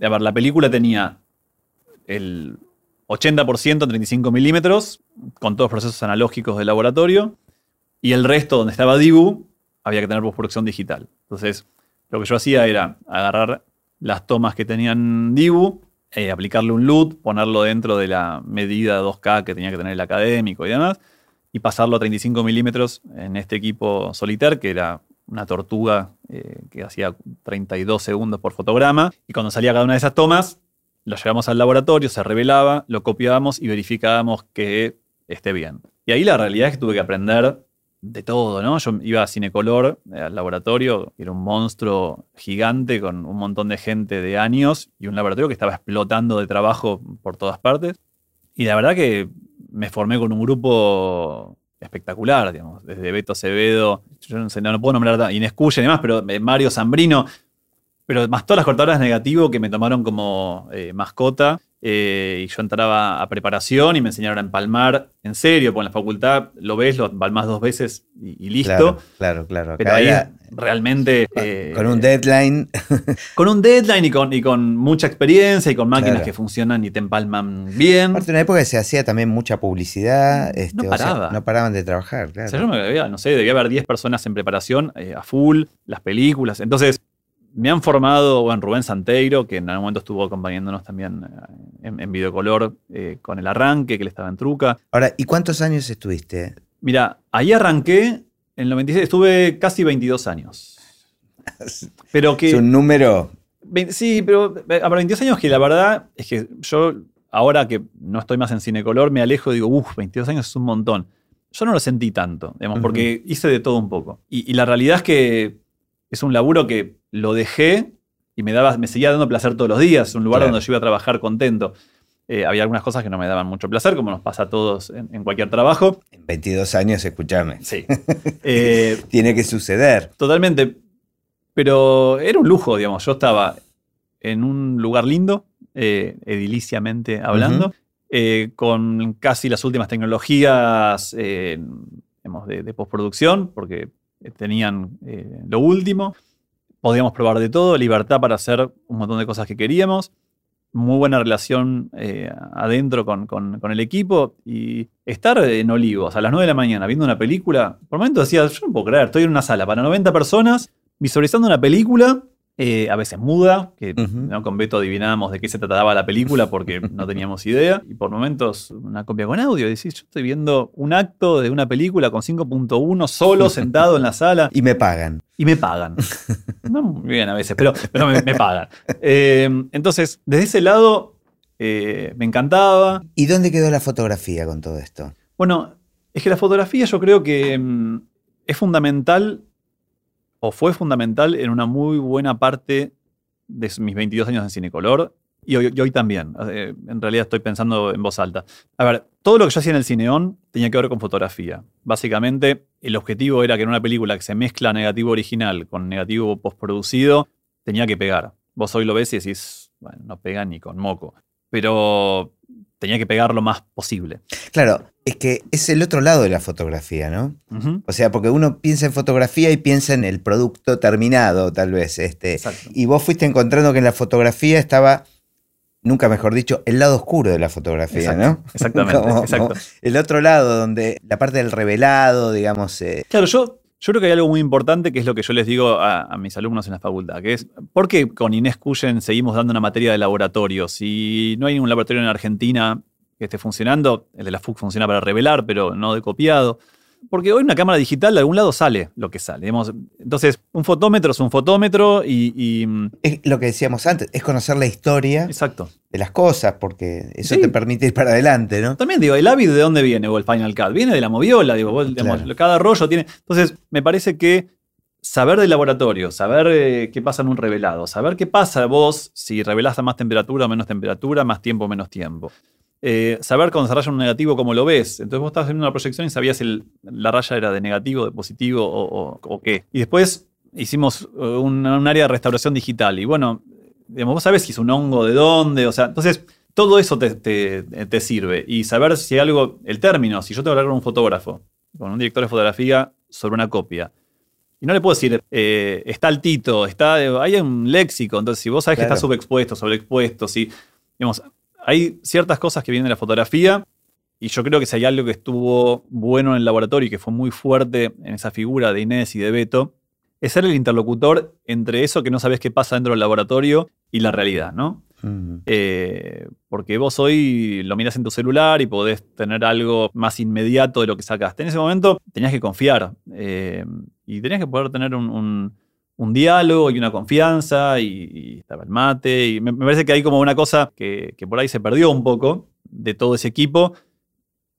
a ver, la película tenía el 80% en 35 milímetros, con todos los procesos analógicos de laboratorio, y el resto, donde estaba Dibu, había que tener postproducción digital. Entonces, lo que yo hacía era agarrar las tomas que tenían Dibu, eh, aplicarle un LUT, ponerlo dentro de la medida 2K que tenía que tener el académico y demás, y pasarlo a 35 milímetros en este equipo Solitaire, que era una tortuga eh, que hacía 32 segundos por fotograma. Y cuando salía cada una de esas tomas, lo llevamos al laboratorio, se revelaba, lo copiábamos y verificábamos que esté bien. Y ahí la realidad es que tuve que aprender de todo, ¿no? Yo iba a Cinecolor, eh, al laboratorio, era un monstruo gigante con un montón de gente de años y un laboratorio que estaba explotando de trabajo por todas partes. Y la verdad que me formé con un grupo espectacular, digamos, desde Beto Acevedo, yo no sé, no, puedo nombrar Inés Cuya y demás, pero eh, Mario Zambrino, pero más todas las cortadoras negativo que me tomaron como eh, mascota eh, y yo entraba a preparación y me enseñaron a empalmar en serio, porque en la facultad lo ves, lo empalmas dos veces y, listo. Claro, claro, claro. Pero ahí realmente... Eh, con un deadline. con un deadline y con, y con mucha experiencia y con máquinas que funcionan y te empalman bien. Aparte, en una época se hacía también mucha publicidad. Este, no paraba. no paraban de trabajar, claro. O sea, yo me no sé, debía haber 10 personas en preparación eh, a full, las películas. Entonces, me han formado, bueno, Rubén Santeiro, que en algún momento estuvo acompañándonos también eh, en, videocolor eh, con el arranque, que él estaba en Truca. Ahora, ¿y cuántos años estuviste? Mira, ahí arranqué, en el 96, estuve casi 22 años. Pero que... Es un número... Sí, pero a 22 años que la verdad es que yo, ahora que no estoy más en cinecolor, me alejo y digo, uff, 22 años es un montón. Yo no lo sentí tanto, digamos, porque hice de todo un poco. y la realidad es que es un laburo que lo dejé y me, daba, me seguía dando placer todos los días. Un lugar donde yo iba a trabajar contento. Eh, había algunas cosas que no me daban mucho placer, como nos pasa a todos en, cualquier trabajo. En 22 años, escúchame. Sí. Eh, Tiene que suceder. Totalmente. Pero era un lujo, digamos. Yo estaba en un lugar lindo, eh, ediliciamente hablando, con casi las últimas tecnologías de, de, postproducción, porque tenían lo último podíamos probar de todo, libertad para hacer un montón de cosas que queríamos, muy buena relación eh, adentro con, el equipo y estar en Olivos a las 9 de la mañana viendo una película, por momentos decía, yo no puedo creer, estoy en una sala para 90 personas visualizando una película eh, a veces muda, que con Beto adivinábamos de qué se trataba la película porque no teníamos idea, y por momentos una copia con audio, decís, yo estoy viendo un acto de una película con 5.1 solo sentado en la sala. Y me pagan. Y me pagan. No muy bien a veces, pero, pero me, pagan. Eh, entonces, desde ese lado eh, me encantaba. ¿Y dónde quedó la fotografía con todo esto? Bueno, es que la fotografía yo creo que mm, es fundamental o fue fundamental en una muy buena parte de mis 22 años en Cinecolor y hoy, también. Eh, en realidad estoy pensando en voz alta. A ver, todo lo que yo hacía en el Cineón tenía que ver con fotografía. Básicamente, el objetivo era que en una película que se mezcla negativo original con negativo postproducido, tenía que pegar. Vos hoy lo ves y decís, bueno, no pega ni con moco. Pero tenía que pegar lo más posible. Claro, es que es el otro lado de la fotografía, ¿no? O sea, porque uno piensa en fotografía y piensa en el producto terminado, tal vez. Este, y vos fuiste encontrando que en la fotografía estaba, nunca mejor dicho, el lado oscuro de la fotografía, ¿no? Exactamente. el otro lado, donde la parte del revelado, digamos. Eh, claro, yo yo creo que hay algo muy importante que es lo que yo les digo a, mis alumnos en la facultad, que es, ¿por qué con Inés Cuyen seguimos dando una materia de laboratorio? Si no hay un laboratorio en Argentina que esté funcionando, el de la FUC funciona para revelar, pero no de copiado. Porque hoy una cámara digital de algún lado sale lo que sale. Entonces, un fotómetro es un fotómetro y, Es lo que decíamos antes, es conocer la historia Exacto. de las cosas, porque eso te permite ir para adelante, ¿no? También digo, el Avid de dónde viene, o el Final Cut, viene de la moviola, digo, cada rollo tiene. Entonces, me parece que saber del laboratorio, saber eh, qué pasa en un revelado, saber qué pasa vos si revelás a más temperatura o menos temperatura, más tiempo o menos tiempo. Eh, saber cuando se raya un negativo cómo lo ves. Entonces vos estabas haciendo una proyección y sabías si la raya era de negativo, de positivo o, qué. Y después hicimos eh, un, área de restauración digital. Y bueno, digamos, vos sabés si es un hongo de dónde. O sea, entonces todo eso te, sirve. Y saber si algo, el término, si yo tengo que hablar con un fotógrafo, con un director de fotografía sobre una copia. Y no le puedo decir, eh, está altito, está, hay un léxico. Entonces, si vos sabés que está subexpuesto, sobreexpuesto, si, digamos, hay ciertas cosas que vienen de la fotografía y yo creo que si hay algo que estuvo bueno en el laboratorio y que fue muy fuerte en esa figura de Inés y de Beto, es ser el interlocutor entre eso que no sabes qué pasa dentro del laboratorio y la realidad, ¿no? Eh, porque vos hoy lo miras en tu celular y podés tener algo más inmediato de lo que sacaste. En ese momento tenías que confiar eh, y tenías que poder tener un un diálogo y una confianza y, estaba el mate. Y me, parece que hay como una cosa que, por ahí se perdió un poco de todo ese equipo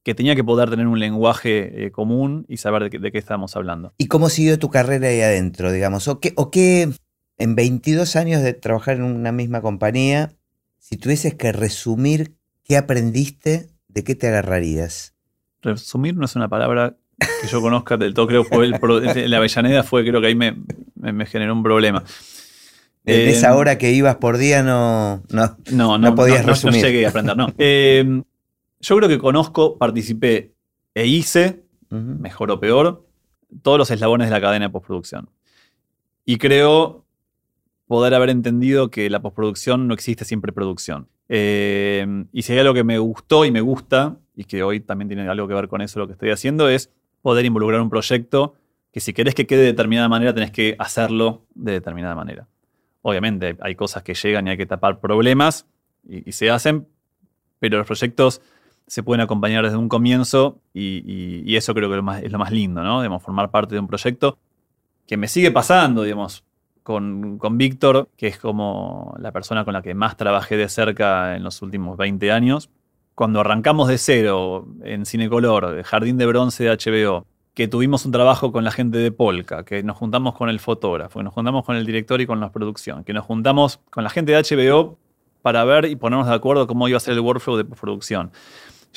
que tenía que poder tener un lenguaje eh, común y saber de, qué estábamos hablando. ¿Y cómo siguió tu carrera ahí adentro, digamos? ¿O qué, ¿O qué en 22 años de trabajar en una misma compañía, si tuvieses que resumir qué aprendiste, ¿de qué te agarrarías? Resumir no es una palabra que yo conozca del todo, creo que fue el, la Avellaneda fue, creo que ahí me, me, generó un problema. En Eh, esa hora que ibas por día no, no, No, no, podías no, no resumir. llegué a aprender, no. Eh, yo creo que conozco, participé e hice, mejor o peor, todos los eslabones de la cadena de postproducción. Y creo poder haber entendido que la postproducción no existe sin preproducción. Eh, y si hay algo que me gustó y me gusta, y que hoy también tiene algo que ver con eso lo que estoy haciendo, es poder involucrar un proyecto que si querés que quede de determinada manera, tenés que hacerlo de determinada manera. Obviamente hay cosas que llegan y hay que tapar problemas y, se hacen, pero los proyectos se pueden acompañar desde un comienzo y, eso creo que es lo más lindo, ¿no? Digamos, formar parte de un proyecto que me sigue pasando, digamos, con, con Víctor, que es como la persona con la que más trabajé de cerca en los últimos 20 años. Cuando arrancamos de cero en Cinecolor, Jardín de Bronce de HBO, que tuvimos un trabajo con la gente de Polka, que nos juntamos con el fotógrafo, que nos juntamos con el director y con la producción, que nos juntamos con la gente de HBO para ver y ponernos de acuerdo cómo iba a ser el workflow de postproducción.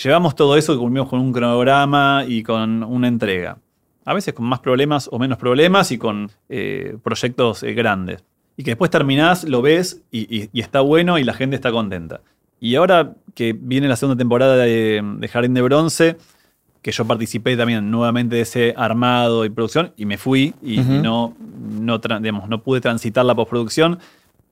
Llevamos todo eso y cumplimos con un cronograma y con una entrega. A veces con más problemas o menos problemas y con eh, proyectos eh, grandes. Y que después terminás, lo ves y está bueno y la gente está contenta. Y ahora que viene la segunda temporada de, de Jardín de Bronce, que yo participé también nuevamente de ese armado y producción y me fui y, no, no, digamos, no pude transitar la postproducción,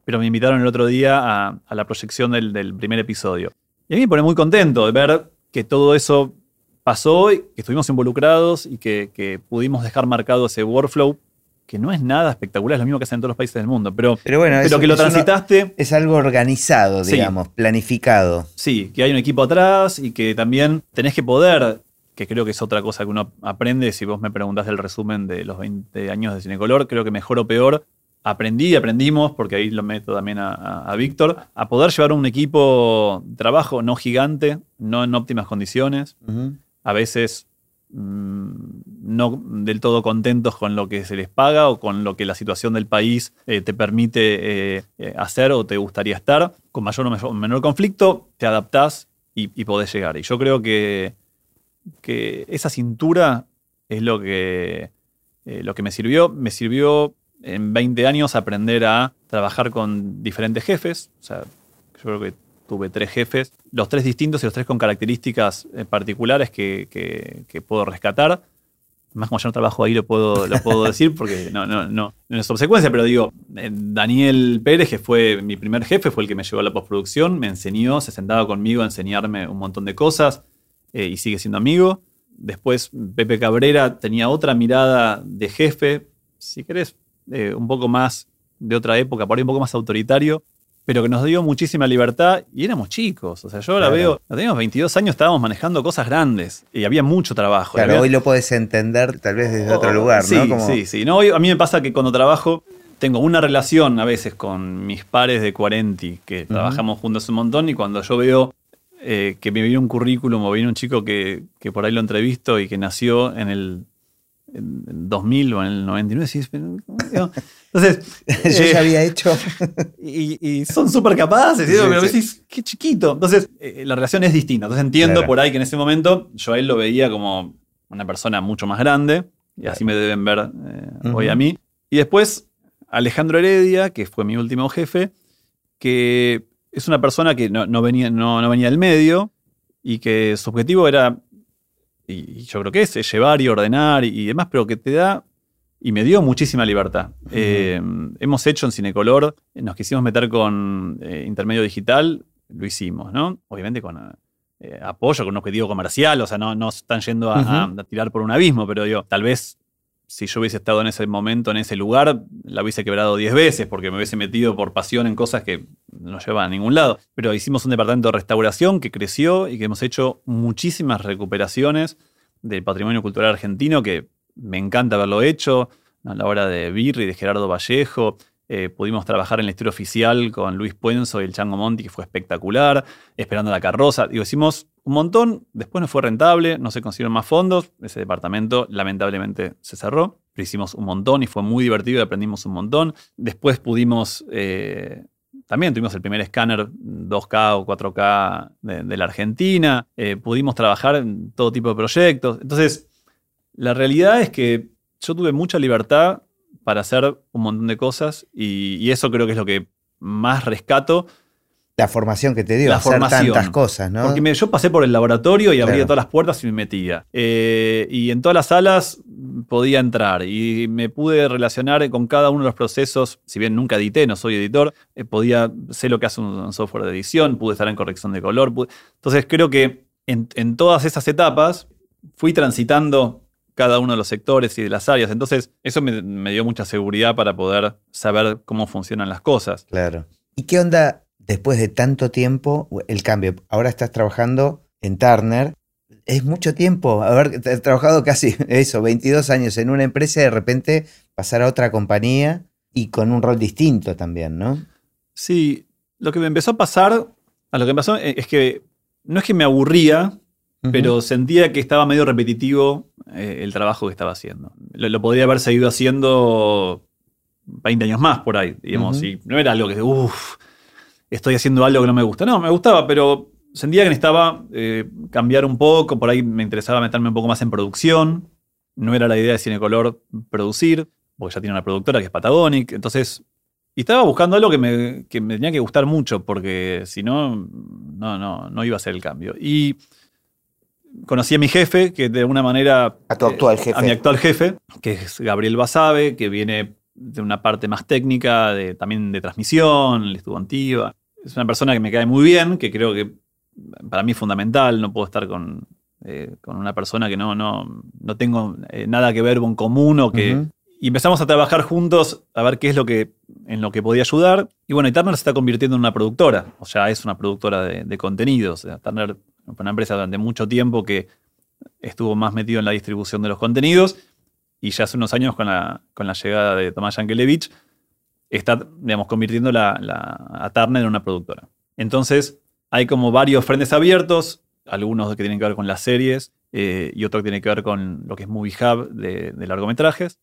pero me invitaron el otro día a, a la proyección del, del primer episodio. Y a mí me pone muy contento de ver que todo eso pasó y que estuvimos involucrados y que, que pudimos dejar marcado ese workflow, que no es nada espectacular, es lo mismo que hacen en todos los países del mundo, pero, Pero bueno, pero eso- que lo no- transitaste, es algo organizado, Sí. digamos, planificado. sí, que hay un equipo atrás y que también tenés que poder, que creo que es otra cosa que uno aprende, si vos me preguntás el resumen de los 20 años de Cinecolor, creo que mejor o peor, aprendí y aprendimos, porque ahí lo meto también a, a- a Víctor, a poder llevar un equipo de trabajo no gigante, no en óptimas condiciones, a veces no del todo contentos con lo que se les paga o con lo que la situación del país eh, te permite eh, eh, hacer o te gustaría estar. Con mayor o menor conflicto, te adaptás y, y podés llegar. Y yo creo que, que esa cintura es lo que, lo que me sirvió. Me sirvió en 20 años aprender a trabajar con diferentes jefes. O sea, yo creo que tuve tres jefes, los tres distintos y los tres con características eh, particulares que, puedo rescatar. Más como yo no trabajo ahí, lo puedo, lo puedo decir porque no, no, no, no es obsecuencia, pero digo, eh, Daniel Pérez, que fue mi primer jefe, fue el que me llevó a la postproducción, me enseñó, se sentaba conmigo a enseñarme un montón de cosas eh, y sigue siendo amigo. Después Pepe Cabrera tenía otra mirada de jefe, si querés, eh, un poco más de otra época, por un poco más autoritario, pero que nos dio muchísima libertad y éramos chicos. O sea, yo ahora Claro. veo, teníamos 22 años, estábamos manejando cosas grandes y había mucho trabajo. Claro, Había- hoy lo puedes entender tal vez desde otro lugar, sí, ¿no? Como- Sí, sí. No, hoy a mí me pasa que cuando trabajo tengo una relación a veces con mis pares de 40 que trabajamos juntos un montón y cuando yo veo eh, que me viene un currículum o viene un chico que, que por ahí lo entrevisto y que nació en el en el 2000 o en el 99, decís, pero, ¿cómo? entonces Yo eh, ya había hecho. y, y son súper capaces, ¿sí? Sí, pero sí. decís, qué chiquito. Entonces, eh, la relación es distinta. Entonces entiendo Claro. por ahí que en ese momento yo a él lo veía como una persona mucho más grande, y así me deben ver eh, hoy a mí. Y después, Alejandro Heredia, que fue mi último jefe, que es una persona que no, no venía, no, no venía del medio y que su objetivo era, y yo creo que es, es llevar y ordenar y, y demás, pero que te da y me dio muchísima libertad. Eh, hemos hecho en Cinecolor, nos quisimos meter con eh, Intermedio Digital, lo hicimos, ¿no? Obviamente con eh, apoyo, con un objetivo comercial, o sea, no, no están yendo a, a- a tirar por un abismo, pero digo, tal vez si yo hubiese estado en ese momento, en ese lugar, la hubiese quebrado 10 veces porque me hubiese metido por pasión en cosas que no llevaban a ningún lado. Pero hicimos un departamento de restauración que creció y que hemos hecho muchísimas recuperaciones del patrimonio cultural argentino que me encanta haberlo hecho. La hora de Birri, de Gerardo Vallejo, eh, pudimos trabajar en la historia oficial con Luis Puenzo y el Chango Monti, que fue espectacular. Esperando la carroza. Digo, hicimos un montón. Después no fue rentable, no se consiguieron más fondos. Ese departamento lamentablemente se cerró. Pero hicimos un montón y fue muy divertido aprendimos un montón. Después pudimos. eh, también tuvimos el primer escáner 2K o 4K de, de la Argentina. Eh, pudimos trabajar en todo tipo de proyectos. Entonces, la realidad es que yo tuve mucha libertad para hacer un montón de cosas y, y eso creo que es lo que más rescato. La formación que te dio, La hacer formación. tantas cosas, ¿no? Porque me- yo pasé por el laboratorio y abría Claro. todas las puertas y me metía. Eh, y en todas las salas podía entrar y me pude relacionar con cada uno de los procesos. Si bien nunca edité, no soy editor, eh, podía, sé lo que hace un, software de edición, pude estar en corrección de color. pude- entonces creo que en, en todas esas etapas fui transitando cada uno de los sectores y de las áreas. Entonces eso me, me dio mucha seguridad para poder saber cómo funcionan las cosas. Claro. ¿Y qué onda después de tanto tiempo el cambio? Ahora estás trabajando en Turner. Es mucho tiempo haber trabajado casi eso, 22 años en una empresa y de repente pasar a otra compañía y con un rol distinto también, ¿no? Sí, lo que me empezó a pasar, a lo que me pasó eh, es que no es que me aburría, Pero sentía que estaba medio repetitivo eh, el trabajo que estaba haciendo. Lo, lo podría haber seguido haciendo 20 años más por ahí, digamos, y no era algo que, uff, estoy haciendo algo que no me gusta. No, me gustaba, pero sentía que necesitaba eh, cambiar un poco, por ahí me interesaba meterme un poco más en producción. No era la idea de Cinecolor producir, porque ya tiene una productora que es Patagonic, entonces y estaba buscando algo que me, que me tenía que gustar mucho, porque si no, no, no, no iba a ser el cambio. Y conocí a mi jefe, que de alguna manera... A tu actual jefe. A mi actual jefe, que es Gabriel Basabe, que viene de una parte más técnica, de, también de transmisión, él estuvo Antiva. Es una persona que me cae muy bien, que creo que para mí es fundamental, no puedo estar con, eh, con una persona que no, no, no tengo eh, nada que ver con común o que... Y empezamos a trabajar juntos a ver qué es lo que en lo que podía ayudar. Y bueno, y Turner se está convirtiendo en una productora, o sea, es una productora de, de contenidos. O sea, Turner una empresa durante mucho tiempo que estuvo más metido en la distribución de los contenidos y ya hace unos años con la, con la llegada de Tomás Yankelevich está, digamos, convirtiendo la, la- a Turner en una productora. Entonces, hay como varios frentes abiertos, algunos que tienen que ver con las series eh, y otro que tiene que ver con lo que es Movie Hub de, de largometrajes.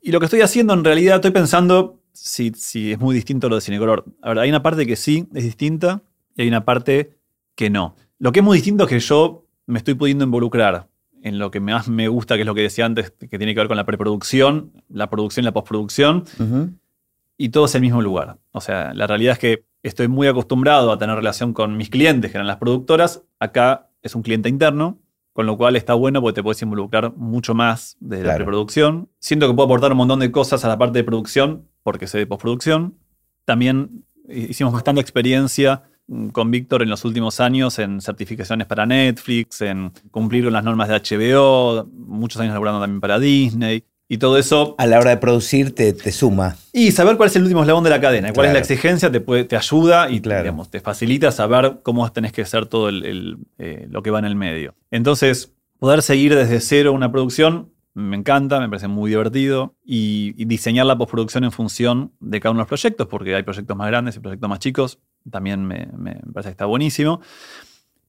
Y lo que estoy haciendo en realidad, estoy pensando si, si es muy distinto a lo de Cinecolor. A ver, hay una parte que sí es distinta y hay una parte que no. Lo que es muy distinto es que yo me estoy pudiendo involucrar en lo que más me gusta, que es lo que decía antes, que tiene que ver con la preproducción, la producción y la postproducción, y todo es el mismo lugar. O sea, la realidad es que estoy muy acostumbrado a tener relación con mis clientes, que eran las productoras. Acá es un cliente interno, con lo cual está bueno porque te puedes involucrar mucho más de la preproducción. Siento que puedo aportar un montón de cosas a la parte de producción, porque sé de postproducción. También hicimos bastante experiencia con Víctor en los últimos años en certificaciones para Netflix, en cumplir con las normas de HBO, muchos años laburando también para Disney. Y todo eso A la hora de producir te, te suma. y saber cuál es el último eslabón de la cadena, cuál es la exigencia, te, puede, te ayuda y Claro. digamos, te facilita saber cómo tenés que hacer todo el- el, eh, lo que va en el medio. Entonces, poder seguir desde cero una producción me encanta, me parece muy divertido y, y diseñar la postproducción en función de cada uno de los proyectos, porque hay proyectos más grandes y proyectos más chicos, también me, parece que está buenísimo.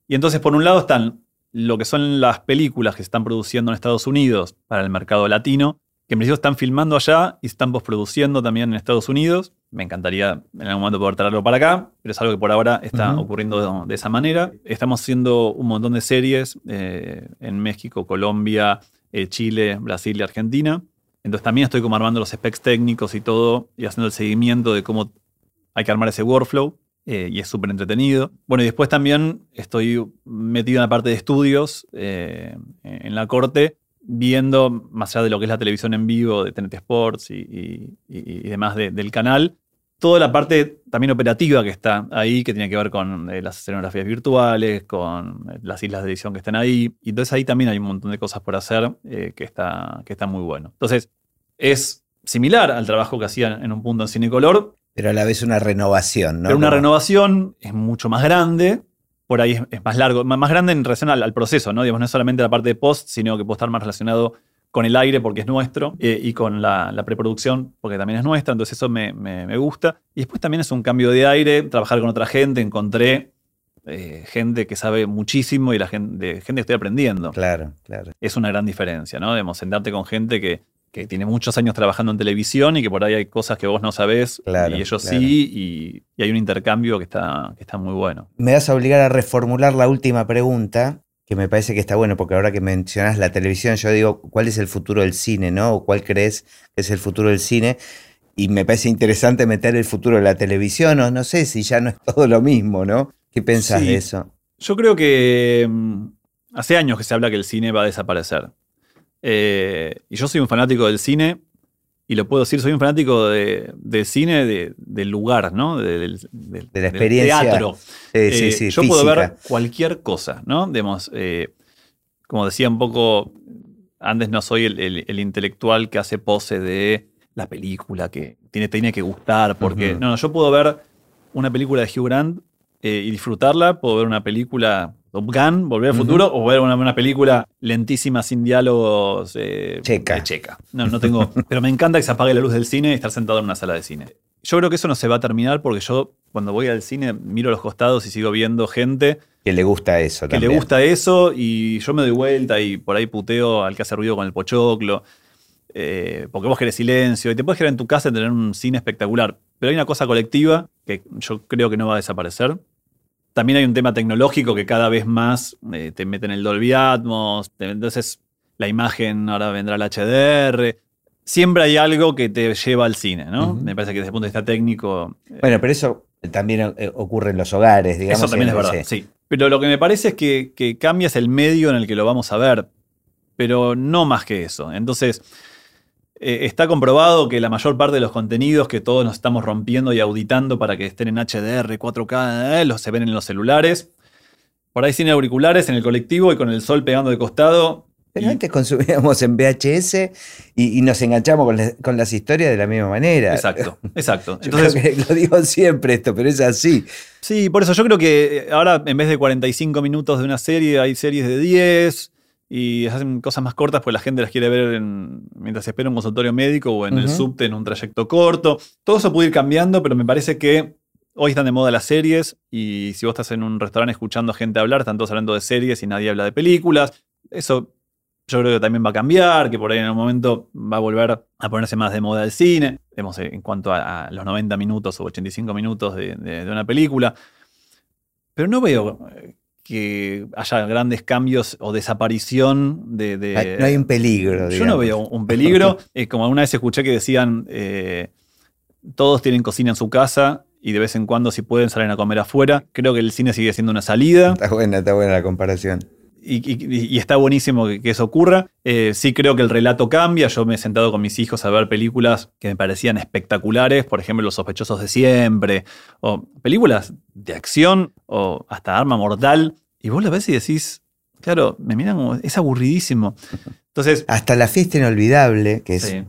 Y entonces, por un lado, están lo que son las películas que se están produciendo en Estados Unidos para el mercado latino, que en principio están filmando allá y están postproduciendo también en Estados Unidos. Me encantaría en algún momento poder traerlo para acá, pero es algo que por ahora está ocurriendo de, de esa manera. Estamos haciendo un montón de series eh, en México, Colombia, eh, Chile, Brasil y Argentina. Entonces también estoy como armando los specs técnicos y todo y haciendo el seguimiento de cómo hay que armar ese workflow. Eh, y es súper entretenido. Bueno, y después también estoy metido en la parte de estudios eh, en la corte, viendo, más allá de lo que es la televisión en vivo de TNT Sports y, y- demás de- del canal, toda la parte también operativa que está ahí, que tiene que ver con eh, las escenografías virtuales, con las islas de edición que están ahí. Y entonces ahí también hay un montón de cosas por hacer que, está, que está muy bueno. Entonces, es similar al trabajo que hacían en un punto en Cinecolor, Pero a la vez una renovación, ¿no? pero una renovación es mucho más grande. Por ahí es, es más largo, más más grande en relación al, al proceso, ¿no? Digamos, no es solamente la parte de post, sino que puede estar más relacionado con el aire porque es nuestro eh, y con la, la preproducción porque también es nuestra. Entonces eso me, me- me gusta. Y después también es un cambio de aire, trabajar con otra gente. Encontré eh, gente que sabe muchísimo y la gente, gente que estoy aprendiendo. Claro, claro. Es una gran diferencia, ¿no? Digamos, sentarte con gente que, que tiene muchos años trabajando en televisión y que por ahí hay cosas que vos no sabés Claro, y ellos claro. sí, y, y hay un intercambio que está, que está muy bueno. Me vas a obligar a reformular la última pregunta, que me parece que está bueno, porque ahora que mencionas la televisión, yo digo, ¿cuál es el futuro del cine, no? ¿O cuál crees que es el futuro del cine? Y me parece interesante meter el futuro de la televisión, o no sé si ya no es todo lo mismo, ¿no? ¿Qué pensás Sí. de eso? Yo creo que mm, hace años que se habla que el cine va a desaparecer. Eh, y yo soy un fanático del cine, y lo puedo decir, soy un fanático de, del cine de- del lugar, ¿no? De, del- del- De la del experiencia. teatro. Sí, sí, Eh, sí, yo puedo ver cualquier cosa, ¿no? Digamos, eh, como decía un poco, antes no soy el, el- el intelectual que hace pose de la película, que tiene, tiene que gustar, porque no, no, yo puedo ver una película de Hugh Grant eh, y disfrutarla, puedo ver una película Top Gun, Volver al. Futuro, o ver una, una película lentísima sin diálogos eh, Checa. checa. No, no tengo, pero me encanta que se apague la luz del cine y estar sentado en una sala de cine. Yo creo que eso no se va a terminar porque yo cuando voy al cine miro a los costados y sigo viendo gente Que le gusta eso que también. le gusta eso y yo me doy vuelta y por ahí puteo al que hace ruido con el pochoclo. eh, porque vos querés silencio y te puedes quedar en tu casa y tener un cine espectacular. Pero hay una cosa colectiva que yo creo que no va a desaparecer. También hay un tema tecnológico que cada vez más eh, te meten el Dolby Atmos. te- entonces la imagen ahora vendrá el HDR. Siempre hay algo que te lleva al cine, ¿no? Me parece que desde el punto de vista técnico Bueno, pero eso también eh, ocurre en los hogares, digamos. eso también es en- verdad, sí. Pero lo que me parece es que, que cambia es el medio en el que lo vamos a ver, pero no más que eso. Entonces, eh, está comprobado que la mayor parte de los contenidos que todos nos estamos rompiendo y auditando para que estén en HDR, 4K, eh, los se ven en los celulares. Por ahí sin auriculares en el colectivo y con el sol pegando de costado. Pero Y- antes consumíamos en VHS y, y nos enganchamos con, la- con las historias de la misma manera. Exacto, exacto. Yo Entonces, creo que lo digo siempre esto, pero es así. Sí, por eso yo creo que eh, ahora en vez de 45 minutos de una serie, hay series de 10 y hacen cosas más cortas porque la gente las quiere ver en- mientras espera un consultorio médico o en el subte en un trayecto corto. Todo eso puede ir cambiando, pero me parece que hoy están de moda las series y si vos estás en un restaurante escuchando a gente hablar, están todos hablando de series y nadie habla de películas. Eso yo creo que también va a cambiar, que por ahí en un momento va a volver a ponerse más de moda el cine, digamos, eh, en cuanto a, a los 90 minutos o 85 minutos de, de- de una película. Pero no veo eh, que haya grandes cambios o desaparición de... no hay un peligro. yo no veo un peligro. Eh, como alguna vez escuché que decían, eh, todos tienen cocina en su casa y de vez en cuando si pueden salen a comer afuera. Creo que el cine sigue siendo una salida Está buena, está buena la comparación. Y, y- y está buenísimo que, que eso ocurra. Eh, sí creo que el relato cambia. Yo me he sentado con mis hijos a ver películas que me parecían espectaculares, por ejemplo Los sospechosos de siempre, o películas de acción, o hasta Arma Mortal, y vos la ves y decís, claro, me miran como, es aburridísimo. Entonces, Hasta la fiesta inolvidable, que es, sí,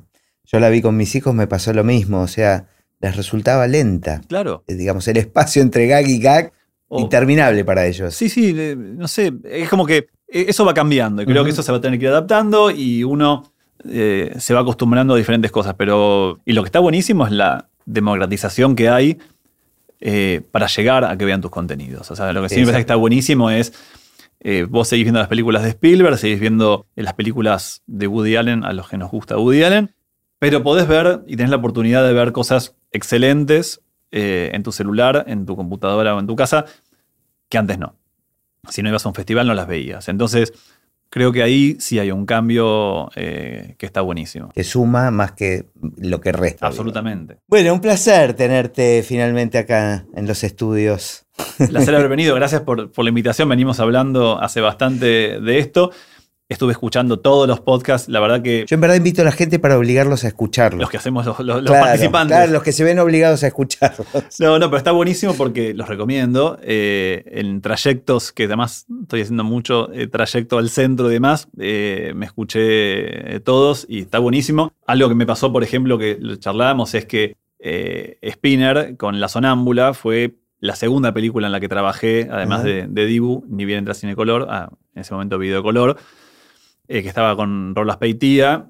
yo la vi con mis hijos, me pasó lo mismo. O sea, les resultaba lenta. claro. Eh, Digamos, el espacio entre gag y gag, Interminable para ellos. Sí, sí, no sé, es como que eh, eso va cambiando y creo que eso se va a tener que ir adaptando y uno eh, se va acostumbrando a diferentes cosas, pero y lo que está buenísimo es la democratización que hay eh, para llegar a que vean tus contenidos. O sea, lo que sí me parece que está buenísimo es eh, vos seguís viendo las películas de Spielberg, seguís viendo las películas de Woody Allen a los que nos gusta Woody Allen, pero podés ver y tenés la oportunidad de ver cosas excelentes eh, en tu celular, en tu computadora o en tu casa, que antes no. Si no ibas a un festival no las veías. Entonces, creo que ahí sí hay un cambio eh, que está buenísimo. Que suma más que lo que resta. digo. Absolutamente. Bueno, un placer tenerte finalmente acá en los estudios. Placer haber venido. Gracias por, por la invitación. Venimos hablando hace bastante de esto. Estuve escuchando todos los podcasts. La verdad que Yo en verdad invito a la gente para obligarlos a escucharlos. los que hacemos los, los- los Claro, participantes. Claro, los que se ven obligados a escucharlos. No, no, pero está buenísimo porque los recomiendo. eh, en trayectos, que además estoy haciendo mucho eh, trayecto al centro y demás, eh, me escuché eh, todos y está buenísimo. Algo que me pasó, por ejemplo, que lo charlábamos, es que Spinner con La Sonámbula fue la segunda película en la que trabajé, además de, de Dibu, ni bien entra Cine Color, ah, en ese momento Video Color, eh, que estaba con Rolas Peitía,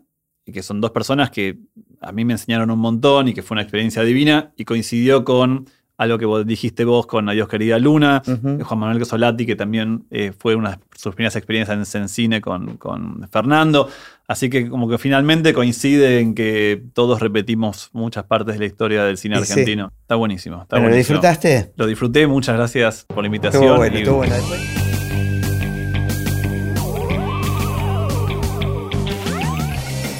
y que son dos personas que a mí me enseñaron un montón y que fue una experiencia divina y coincidió con algo que vos dijiste vos con Adiós querida Luna. Juan Manuel Cosolati, que también eh, fue una de sus primeras experiencias en, en cine con, con Fernando. Así que como que finalmente coincide en que todos repetimos muchas partes de la historia del cine Y sí. argentino. Está buenísimo. Está ¿lo buenísimo. disfrutaste? Lo disfruté, muchas gracias por la invitación. Estuvo bueno, y- estuvo bueno.